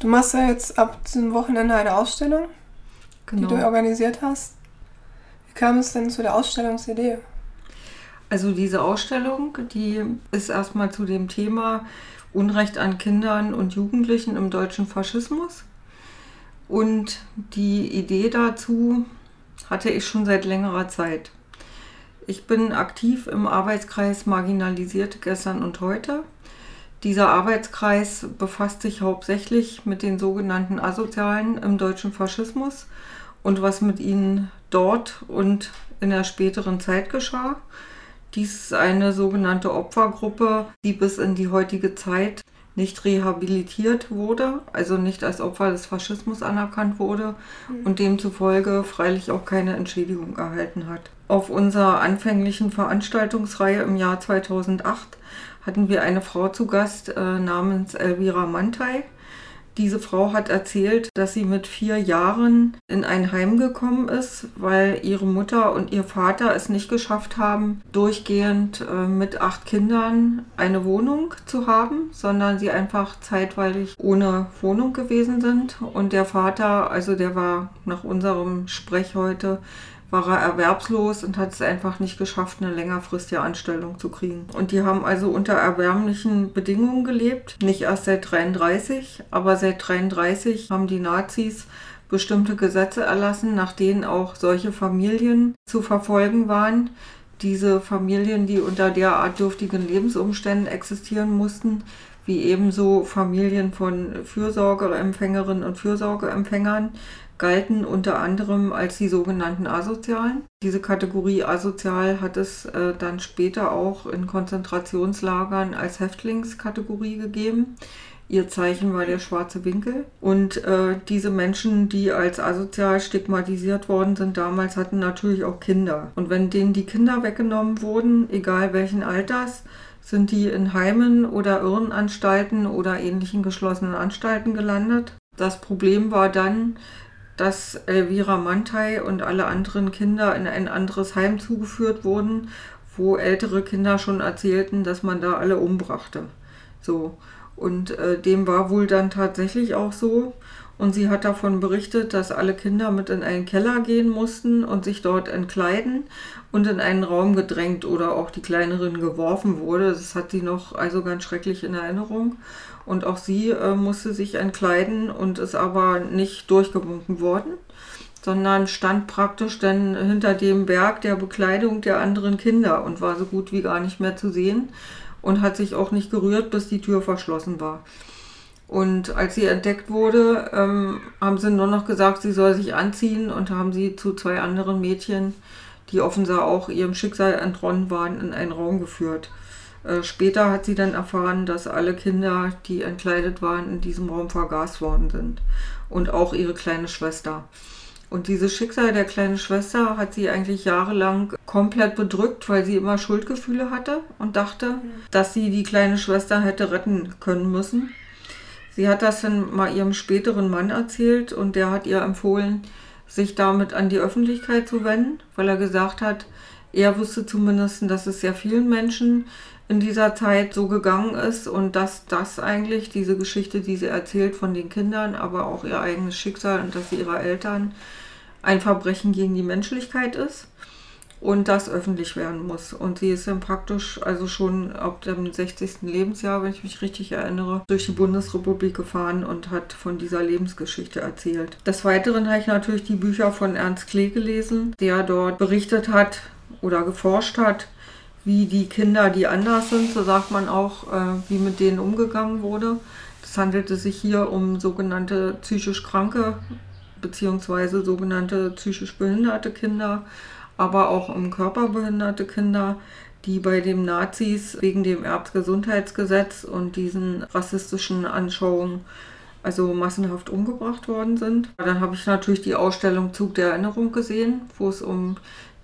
Du machst ja jetzt ab diesem Wochenende eine Ausstellung, Genau. die du organisiert hast. Wie kam es denn zu der Ausstellungsidee? Also diese Ausstellung, die ist erstmal zu dem Thema Unrecht an Kindern und Jugendlichen im deutschen Faschismus. Und die Idee dazu hatte ich schon seit längerer Zeit. Ich bin aktiv im Arbeitskreis Marginalisierte gestern und heute. Dieser Arbeitskreis befasst sich hauptsächlich mit den sogenannten Asozialen im deutschen Faschismus und was mit ihnen dort und in der späteren Zeit geschah. Dies ist eine sogenannte Opfergruppe, die bis in die heutige Zeit nicht rehabilitiert wurde, also nicht als Opfer des Faschismus anerkannt wurde und demzufolge freilich auch keine Entschädigung erhalten hat. Auf unserer anfänglichen Veranstaltungsreihe im Jahr 2008 hatten wir eine Frau zu Gast äh, namens Elvira Mantei. Diese Frau hat erzählt, dass sie mit vier Jahren in ein Heim gekommen ist, weil ihre Mutter und ihr Vater es nicht geschafft haben, durchgehend äh, mit acht Kindern eine Wohnung zu haben, sondern sie einfach zeitweilig ohne Wohnung gewesen sind. Und der Vater, also der war nach unserem Sprech heute, war er erwerbslos und hat es einfach nicht geschafft, eine längerfristige Anstellung zu kriegen. Und die haben also unter erbärmlichen Bedingungen gelebt, nicht erst seit 33, aber seit 33 haben die Nazis bestimmte Gesetze erlassen, nach denen auch solche Familien zu verfolgen waren. Diese Familien, die unter derart dürftigen Lebensumständen existieren mussten, wie ebenso Familien von Fürsorgeempfängerinnen und Fürsorgeempfängern, galten unter anderem als die sogenannten Asozialen. Diese Kategorie Asozial hat es äh, dann später auch in Konzentrationslagern als Häftlingskategorie gegeben. Ihr Zeichen war der schwarze Winkel. Und äh, diese Menschen, die als asozial stigmatisiert worden sind, damals hatten natürlich auch Kinder. Und wenn denen die Kinder weggenommen wurden, egal welchen Alters, sind die in Heimen oder Irrenanstalten oder ähnlichen geschlossenen Anstalten gelandet. Das Problem war dann, dass Elvira Mantei und alle anderen Kinder in ein anderes Heim zugeführt wurden, wo ältere Kinder schon erzählten, dass man da alle umbrachte. So. Und äh, dem war wohl dann tatsächlich auch so. Und sie hat davon berichtet, dass alle Kinder mit in einen Keller gehen mussten und sich dort entkleiden und in einen Raum gedrängt oder auch die Kleinerin geworfen wurde. Das hat sie noch also ganz schrecklich in Erinnerung. Und auch sie äh, musste sich entkleiden und ist aber nicht durchgewunken worden, sondern stand praktisch dann hinter dem Berg der Bekleidung der anderen Kinder und war so gut wie gar nicht mehr zu sehen und hat sich auch nicht gerührt, bis die Tür verschlossen war. Und als sie entdeckt wurde, ähm, haben sie nur noch gesagt, sie soll sich anziehen und haben sie zu zwei anderen Mädchen, die offenbar auch ihrem Schicksal entronnen waren, in einen Raum geführt. Äh, später hat sie dann erfahren, dass alle Kinder, die entkleidet waren, in diesem Raum vergast worden sind. Und auch ihre kleine Schwester. Und dieses Schicksal der kleinen Schwester hat sie eigentlich jahrelang komplett bedrückt, weil sie immer Schuldgefühle hatte und dachte, dass sie die kleine Schwester hätte retten können müssen. Sie hat das dann mal ihrem späteren Mann erzählt und der hat ihr empfohlen, sich damit an die Öffentlichkeit zu wenden, weil er gesagt hat, er wusste zumindest, dass es sehr vielen Menschen in dieser Zeit so gegangen ist und dass das eigentlich, diese Geschichte, die sie erzählt von den Kindern, aber auch ihr eigenes Schicksal und das ihrer Eltern, ein Verbrechen gegen die Menschlichkeit ist und das öffentlich werden muss. Und sie ist dann praktisch, also schon ab dem 60. Lebensjahr, wenn ich mich richtig erinnere, durch die Bundesrepublik gefahren und hat von dieser Lebensgeschichte erzählt. Des Weiteren habe ich natürlich die Bücher von Ernst Klee gelesen, der dort berichtet hat oder geforscht hat, wie die Kinder, die anders sind, so sagt man auch, äh, wie mit denen umgegangen wurde. Es handelte sich hier um sogenannte psychisch kranke bzw. sogenannte psychisch behinderte Kinder, aber auch um körperbehinderte Kinder, die bei den Nazis wegen dem Erbgesundheitsgesetz und diesen rassistischen Anschauungen also massenhaft umgebracht worden sind. Dann habe ich natürlich die Ausstellung Zug der Erinnerung gesehen, wo es um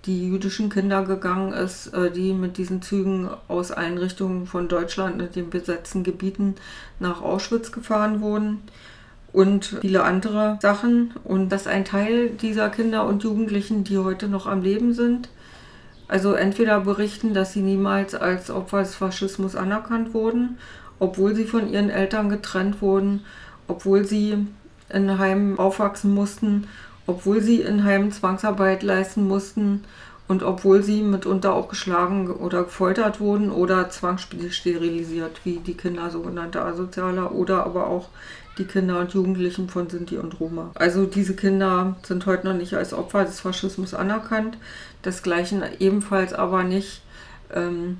die jüdischen Kinder gegangen ist, äh, die mit diesen Zügen aus Einrichtungen von Deutschland und den besetzten Gebieten nach Auschwitz gefahren wurden und viele andere Sachen. Und dass ein Teil dieser Kinder und Jugendlichen, die heute noch am Leben sind, also entweder berichten, dass sie niemals als Opfer des Faschismus anerkannt wurden, obwohl sie von ihren Eltern getrennt wurden, obwohl sie in Heimen aufwachsen mussten, obwohl sie in Heimen Zwangsarbeit leisten mussten und obwohl sie mitunter auch geschlagen oder gefoltert wurden oder zwangssterilisiert, wie die Kinder sogenannte Asozialer oder aber auch die Kinder und Jugendlichen von Sinti und Roma. Also diese Kinder sind heute noch nicht als Opfer des Faschismus anerkannt. Desgleichen ebenfalls aber nicht ähm,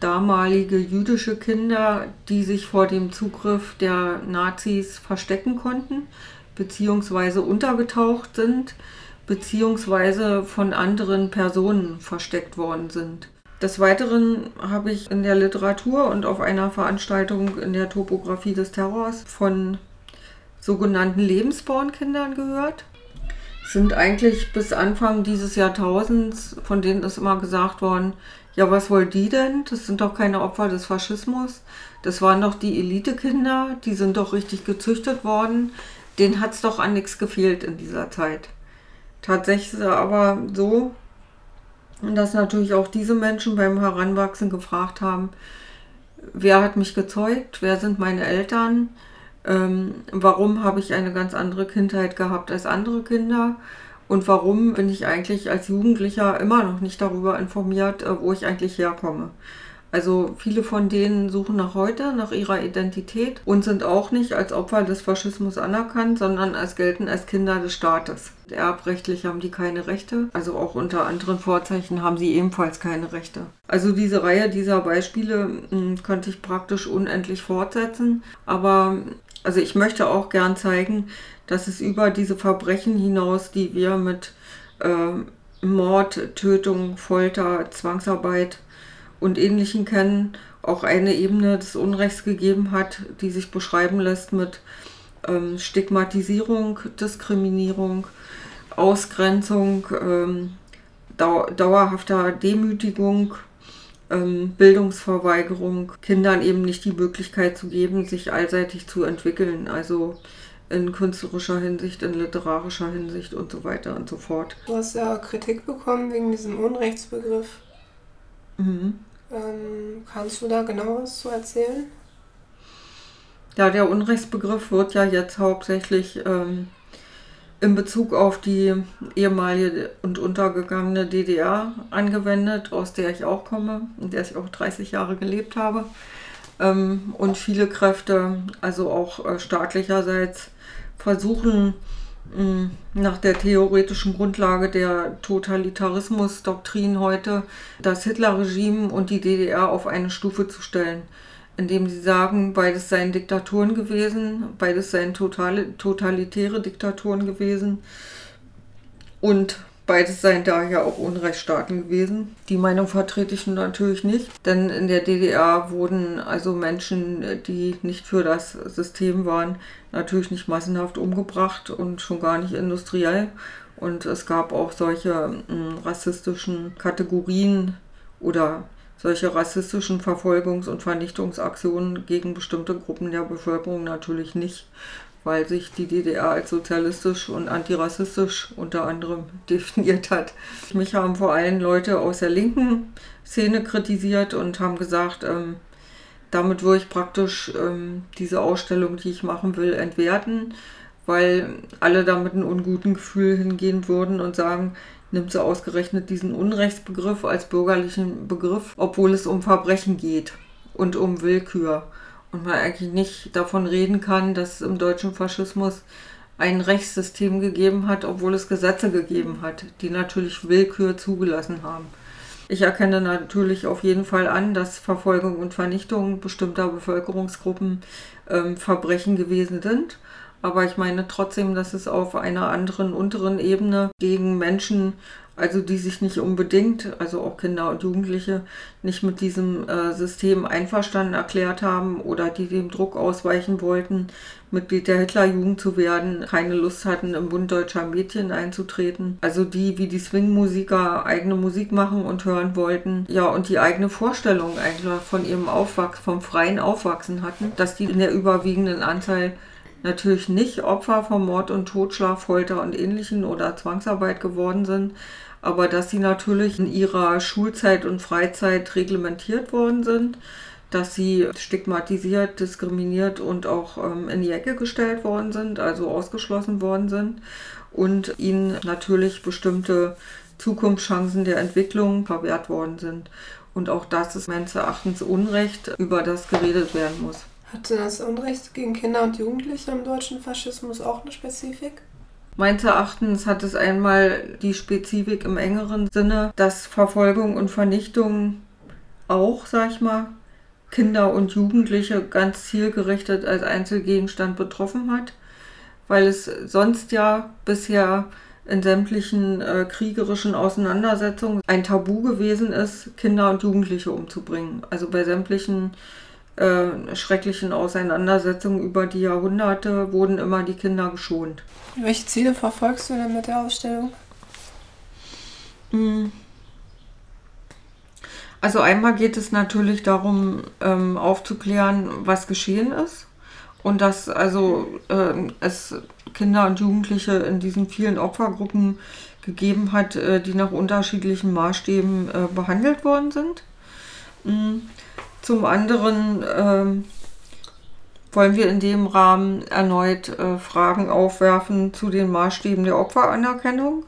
damalige jüdische Kinder, die sich vor dem Zugriff der Nazis verstecken konnten, beziehungsweise untergetaucht sind, beziehungsweise von anderen Personen versteckt worden sind. Des Weiteren habe ich in der Literatur und auf einer Veranstaltung in der Topographie des Terrors von sogenannten Lebensbornkindern gehört. Sind eigentlich bis Anfang dieses Jahrtausends, von denen ist immer gesagt worden, ja, was wollen die denn? Das sind doch keine Opfer des Faschismus. Das waren doch die Elitekinder, die sind doch richtig gezüchtet worden. Denen hat es doch an nichts gefehlt in dieser Zeit. Tatsächlich aber so, dass natürlich auch diese Menschen beim Heranwachsen gefragt haben, wer hat mich gezeugt, wer sind meine Eltern, ähm, warum habe ich eine ganz andere Kindheit gehabt als andere Kinder und warum bin ich eigentlich als Jugendlicher immer noch nicht darüber informiert, äh, wo ich eigentlich herkomme. Also viele von denen suchen nach heute nach ihrer Identität und sind auch nicht als Opfer des Faschismus anerkannt, sondern als gelten als Kinder des Staates. Erbrechtlich haben die keine Rechte, also auch unter anderen Vorzeichen haben sie ebenfalls keine Rechte. Also diese Reihe dieser Beispiele mh, hm, könnte ich praktisch unendlich fortsetzen, aber also ich möchte auch gern zeigen, dass es über diese Verbrechen hinaus, die wir mit äh, Mord, Tötung, Folter, Zwangsarbeit und Ähnlichem kennen, auch eine Ebene des Unrechts gegeben hat, die sich beschreiben lässt mit ähm, Stigmatisierung, Diskriminierung, Ausgrenzung, ähm, dau dauerhafter Demütigung, ähm, Bildungsverweigerung, Kindern eben nicht die Möglichkeit zu geben, sich allseitig zu entwickeln. Also in künstlerischer Hinsicht, in literarischer Hinsicht und so weiter und so fort. Du hast ja Kritik bekommen wegen diesem Unrechtsbegriff. Mhm. Ähm, kannst du da genaueres zu erzählen? Ja, der Unrechtsbegriff wird ja jetzt hauptsächlich ähm, in Bezug auf die ehemalige und untergegangene DDR angewendet, aus der ich auch komme, in der ich auch 30 Jahre gelebt habe. Ähm, und viele Kräfte, also auch äh, staatlicherseits, versuchen nach der theoretischen Grundlage der Totalitarismusdoktrin heute das Hitlerregime und die DDR auf eine Stufe zu stellen indem sie sagen, beides seien Diktaturen gewesen, beides seien totale, totalitäre Diktaturen gewesen und beides seien daher auch Unrechtsstaaten gewesen. Die Meinung vertrete ich natürlich nicht, denn in der DDR wurden also Menschen, die nicht für das System waren, natürlich nicht massenhaft umgebracht und schon gar nicht industriell. Und es gab auch solche hm, rassistischen Kategorien oder solche rassistischen Verfolgungs- und Vernichtungsaktionen gegen bestimmte Gruppen der Bevölkerung natürlich nicht, weil sich die DDR als sozialistisch und antirassistisch unter anderem definiert hat. Mich haben vor allem Leute aus der linken Szene kritisiert und haben gesagt, ähm, damit würde ich praktisch ähm, diese Ausstellung, die ich machen will, entwerten, weil alle damit ein unguten Gefühl hingehen würden und sagen, nimmt sie ausgerechnet diesen Unrechtsbegriff als bürgerlichen Begriff, obwohl es um Verbrechen geht und um Willkür. Und man eigentlich nicht davon reden kann, dass es im deutschen Faschismus ein Rechtssystem gegeben hat, obwohl es Gesetze gegeben hat, die natürlich Willkür zugelassen haben. Ich erkenne natürlich auf jeden Fall an, dass Verfolgung und Vernichtung bestimmter Bevölkerungsgruppen ähm, Verbrechen gewesen sind. Aber ich meine trotzdem, dass es auf einer anderen, unteren Ebene gegen Menschen, also die sich nicht unbedingt, also auch Kinder und Jugendliche, nicht mit diesem äh, System einverstanden erklärt haben oder die dem Druck ausweichen wollten, Mitglied der Hitlerjugend zu werden, keine Lust hatten, im Bund deutscher Mädchen einzutreten. Also die, wie die Swing-Musiker, eigene Musik machen und hören wollten. Ja, und die eigene Vorstellung eigentlich von ihrem Aufwachsen, vom freien Aufwachsen hatten, dass die in der überwiegenden Anzahl natürlich nicht Opfer von Mord und Totschlag, Folter und ähnlichen oder Zwangsarbeit geworden sind, aber dass sie natürlich in ihrer Schulzeit und Freizeit reglementiert worden sind, dass sie stigmatisiert, diskriminiert und auch ähm, in die Ecke gestellt worden sind, also ausgeschlossen worden sind und ihnen natürlich bestimmte Zukunftschancen der Entwicklung verwehrt worden sind. Und auch das ist meines Erachtens Unrecht, über das geredet werden muss. Hatte das Unrecht gegen Kinder und Jugendliche im deutschen Faschismus auch eine Spezifik? Meines Erachtens hat es einmal die Spezifik im engeren Sinne, dass Verfolgung und Vernichtung auch, sag ich mal, Kinder und Jugendliche ganz zielgerichtet als Einzelgegenstand betroffen hat, weil es sonst ja bisher in sämtlichen äh, kriegerischen Auseinandersetzungen ein Tabu gewesen ist, Kinder und Jugendliche umzubringen. Also bei sämtlichen äh, schrecklichen Auseinandersetzungen über die Jahrhunderte wurden immer die Kinder geschont. Welche Ziele verfolgst du denn mit der Ausstellung? Hm. Also einmal geht es natürlich darum, ähm, aufzuklären, was geschehen ist und dass also äh, es Kinder und Jugendliche in diesen vielen Opfergruppen gegeben hat, äh, die nach unterschiedlichen Maßstäben äh, behandelt worden sind. Mhm. Zum anderen ähm, wollen wir in dem Rahmen erneut äh, Fragen aufwerfen zu den Maßstäben der Opferanerkennung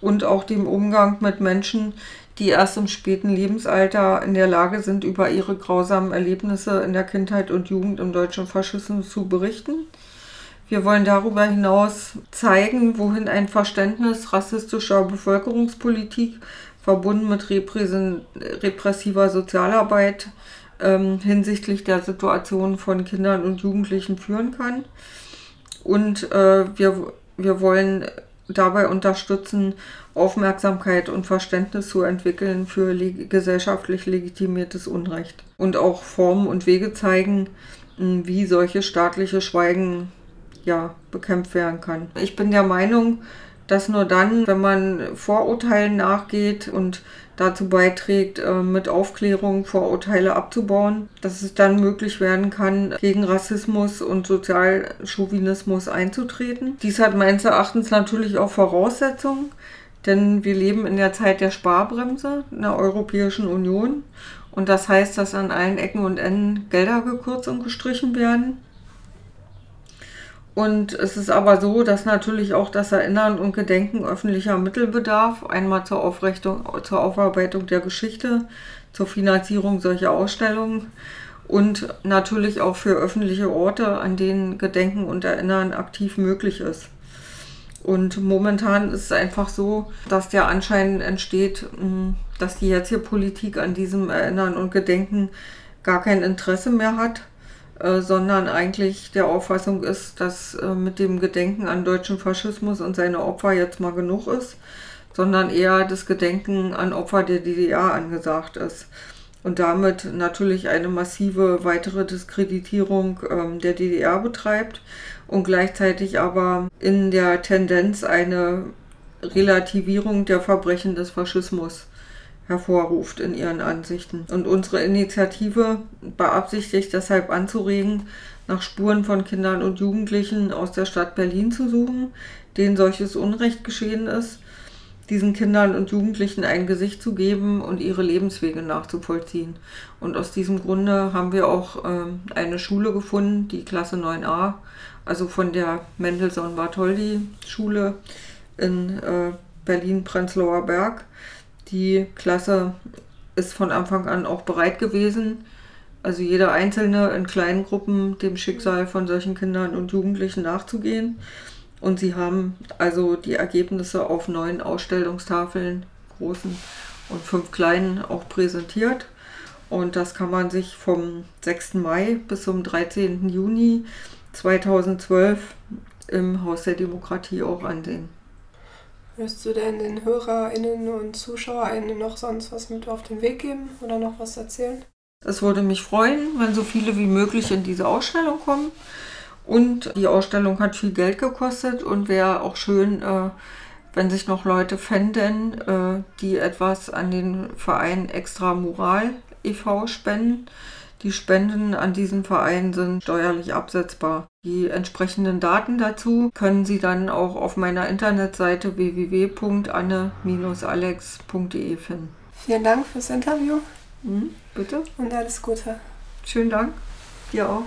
und auch dem Umgang mit Menschen, die erst im späten Lebensalter in der Lage sind, über ihre grausamen Erlebnisse in der Kindheit und Jugend im deutschen Faschismus zu berichten. Wir wollen darüber hinaus zeigen, wohin ein Verständnis rassistischer Bevölkerungspolitik verbunden mit repressiver Sozialarbeit ähm, hinsichtlich der Situation von Kindern und Jugendlichen führen kann. Und äh, wir, wir wollen dabei unterstützen, Aufmerksamkeit und Verständnis zu entwickeln für leg gesellschaftlich legitimiertes Unrecht. Und auch Formen und Wege zeigen, wie solche staatliche Schweigen ja, bekämpft werden kann. Ich bin der Meinung, dass nur dann, wenn man Vorurteilen nachgeht und dazu beiträgt, äh, mit Aufklärung Vorurteile abzubauen, dass es dann möglich werden kann, gegen Rassismus und Sozialchauvinismus einzutreten. Dies hat meines Erachtens natürlich auch Voraussetzungen, denn wir leben in der Zeit der Sparbremse in der Europäischen Union und das heißt, dass an allen Ecken und Enden Gelder gekürzt und gestrichen werden. Und es ist aber so, dass natürlich auch das Erinnern und Gedenken öffentlicher Mittel bedarf. Einmal zur, Aufrichtung, zur Aufarbeitung der Geschichte, zur Finanzierung solcher Ausstellungen und natürlich auch für öffentliche Orte, an denen Gedenken und Erinnern aktiv möglich ist. Und momentan ist es einfach so, dass der Anschein entsteht, dass die jetzige Politik an diesem Erinnern und Gedenken gar kein Interesse mehr hat äh, sondern eigentlich der Auffassung ist, dass äh, mit dem Gedenken an deutschen Faschismus und seine Opfer jetzt mal genug ist, sondern eher das Gedenken an Opfer der DDR angesagt ist. Und damit natürlich eine massive weitere Diskreditierung ähm, der DDR betreibt und gleichzeitig aber in der Tendenz eine Relativierung der Verbrechen des Faschismus hervorruft in ihren Ansichten. Und unsere Initiative beabsichtigt deshalb anzuregen, nach Spuren von Kindern und Jugendlichen aus der Stadt Berlin zu suchen, denen solches Unrecht geschehen ist, diesen Kindern und Jugendlichen ein Gesicht zu geben und ihre Lebenswege nachzuvollziehen. Und aus diesem Grunde haben wir auch äh, eine Schule gefunden, die Klasse 9a, also von der Mendelssohn-Bartholdy-Schule in äh, Berlin-Prenzlauer Berg die Klasse ist von Anfang an auch bereit gewesen, also jeder Einzelne in kleinen Gruppen dem Schicksal von solchen Kindern und Jugendlichen nachzugehen. Und sie haben also die Ergebnisse auf neun Ausstellungstafeln, großen und fünf kleinen, auch präsentiert. Und das kann man sich vom 6. Mai bis zum 13. Juni 2012 im Haus der Demokratie auch ansehen. Wirst du denn den HörerInnen und ZuschauerInnen noch sonst was mit auf den Weg geben oder noch was erzählen? Es würde mich freuen, wenn so viele wie möglich in diese Ausstellung kommen. Und die Ausstellung hat viel Geld gekostet und wäre auch schön, äh, wenn sich noch Leute fänden, äh, die etwas an den Verein Extra Moral e.V. spenden. Die Spenden an diesen Verein sind steuerlich absetzbar. Die entsprechenden Daten dazu können Sie dann auch auf meiner Internetseite www.anne-alex.de finden. Vielen Dank fürs Interview. Mhm, bitte. Und alles Gute. Schönen Dank. Dir auch.